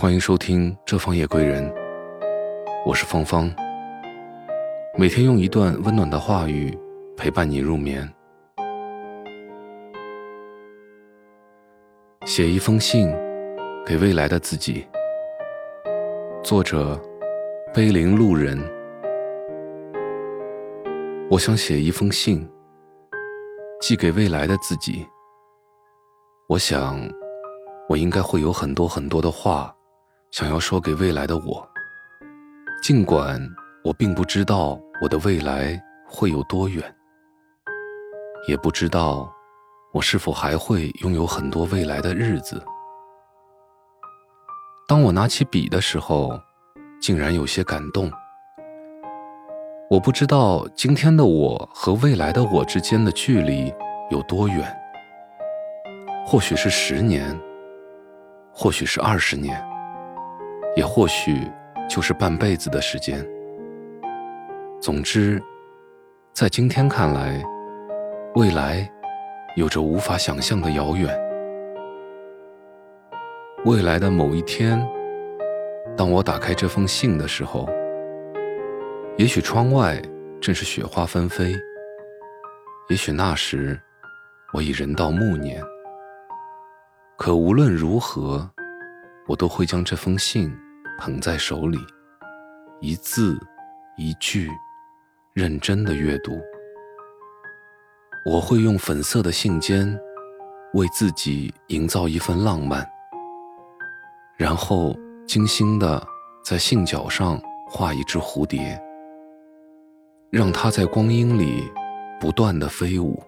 欢迎收听《这方夜归人》，我是芳芳。每天用一段温暖的话语陪伴你入眠。写一封信给未来的自己。作者：碑林路人。我想写一封信，寄给未来的自己。我想，我应该会有很多很多的话。想要说给未来的我，尽管我并不知道我的未来会有多远，也不知道我是否还会拥有很多未来的日子。当我拿起笔的时候，竟然有些感动。我不知道今天的我和未来的我之间的距离有多远，或许是十年，或许是二十年。也或许就是半辈子的时间。总之，在今天看来，未来有着无法想象的遥远。未来的某一天，当我打开这封信的时候，也许窗外正是雪花纷飞，也许那时我已人到暮年。可无论如何，我都会将这封信。捧在手里，一字一句认真的阅读。我会用粉色的信笺为自己营造一份浪漫，然后精心的在信角上画一只蝴蝶，让它在光阴里不断的飞舞。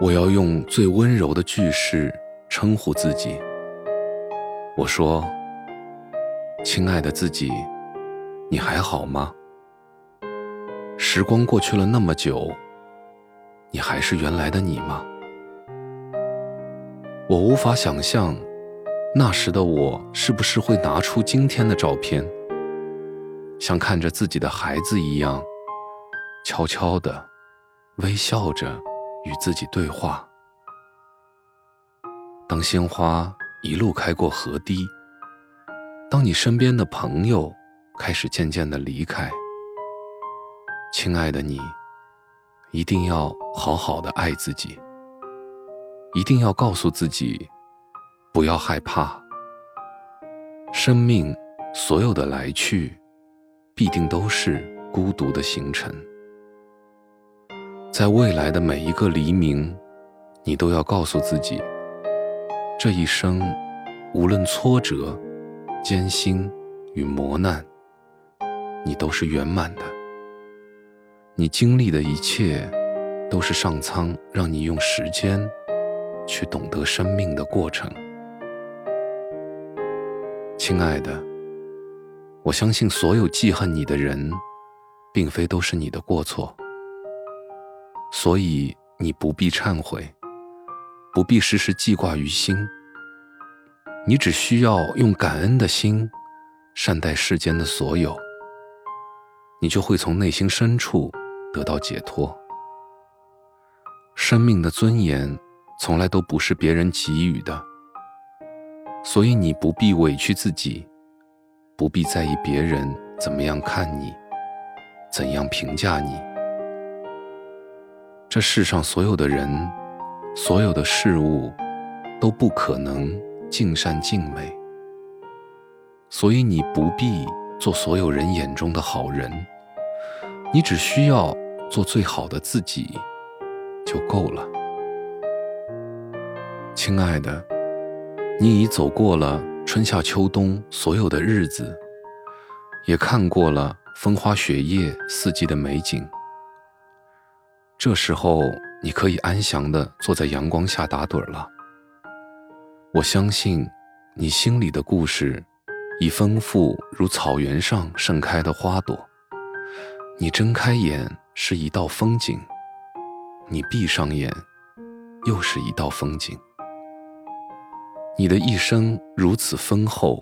我要用最温柔的句式称呼自己。我说。亲爱的自己，你还好吗？时光过去了那么久，你还是原来的你吗？我无法想象，那时的我是不是会拿出今天的照片，像看着自己的孩子一样，悄悄的微笑着与自己对话。当鲜花一路开过河堤。当你身边的朋友开始渐渐的离开，亲爱的你，一定要好好的爱自己，一定要告诉自己，不要害怕。生命所有的来去，必定都是孤独的行程。在未来的每一个黎明，你都要告诉自己，这一生无论挫折。艰辛与磨难，你都是圆满的。你经历的一切，都是上苍让你用时间去懂得生命的过程。亲爱的，我相信所有记恨你的人，并非都是你的过错，所以你不必忏悔，不必时时记挂于心。你只需要用感恩的心善待世间的所有，你就会从内心深处得到解脱。生命的尊严从来都不是别人给予的，所以你不必委屈自己，不必在意别人怎么样看你，怎样评价你。这世上所有的人，所有的事物，都不可能。尽善尽美，所以你不必做所有人眼中的好人，你只需要做最好的自己就够了。亲爱的，你已走过了春夏秋冬所有的日子，也看过了风花雪月四季的美景。这时候，你可以安详地坐在阳光下打盹了。我相信，你心里的故事，已丰富如草原上盛开的花朵。你睁开眼是一道风景，你闭上眼，又是一道风景。你的一生如此丰厚，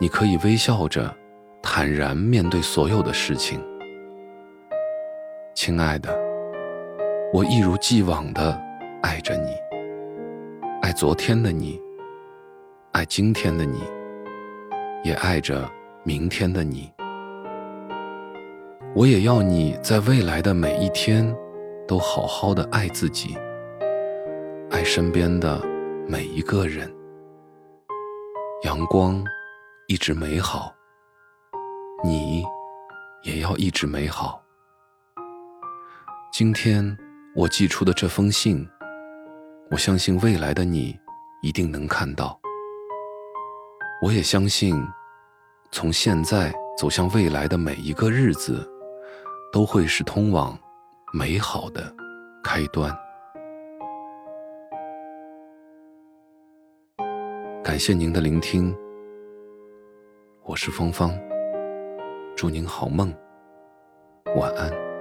你可以微笑着，坦然面对所有的事情。亲爱的，我一如既往的爱着你。昨天的你，爱今天的你，也爱着明天的你。我也要你在未来的每一天，都好好的爱自己，爱身边的每一个人。阳光一直美好，你也要一直美好。今天我寄出的这封信，我相信未来的你一定能看到。我也相信，从现在走向未来的每一个日子。都会是通往美好的开端。感谢您的聆听，我是芳芳，祝您好梦，晚安。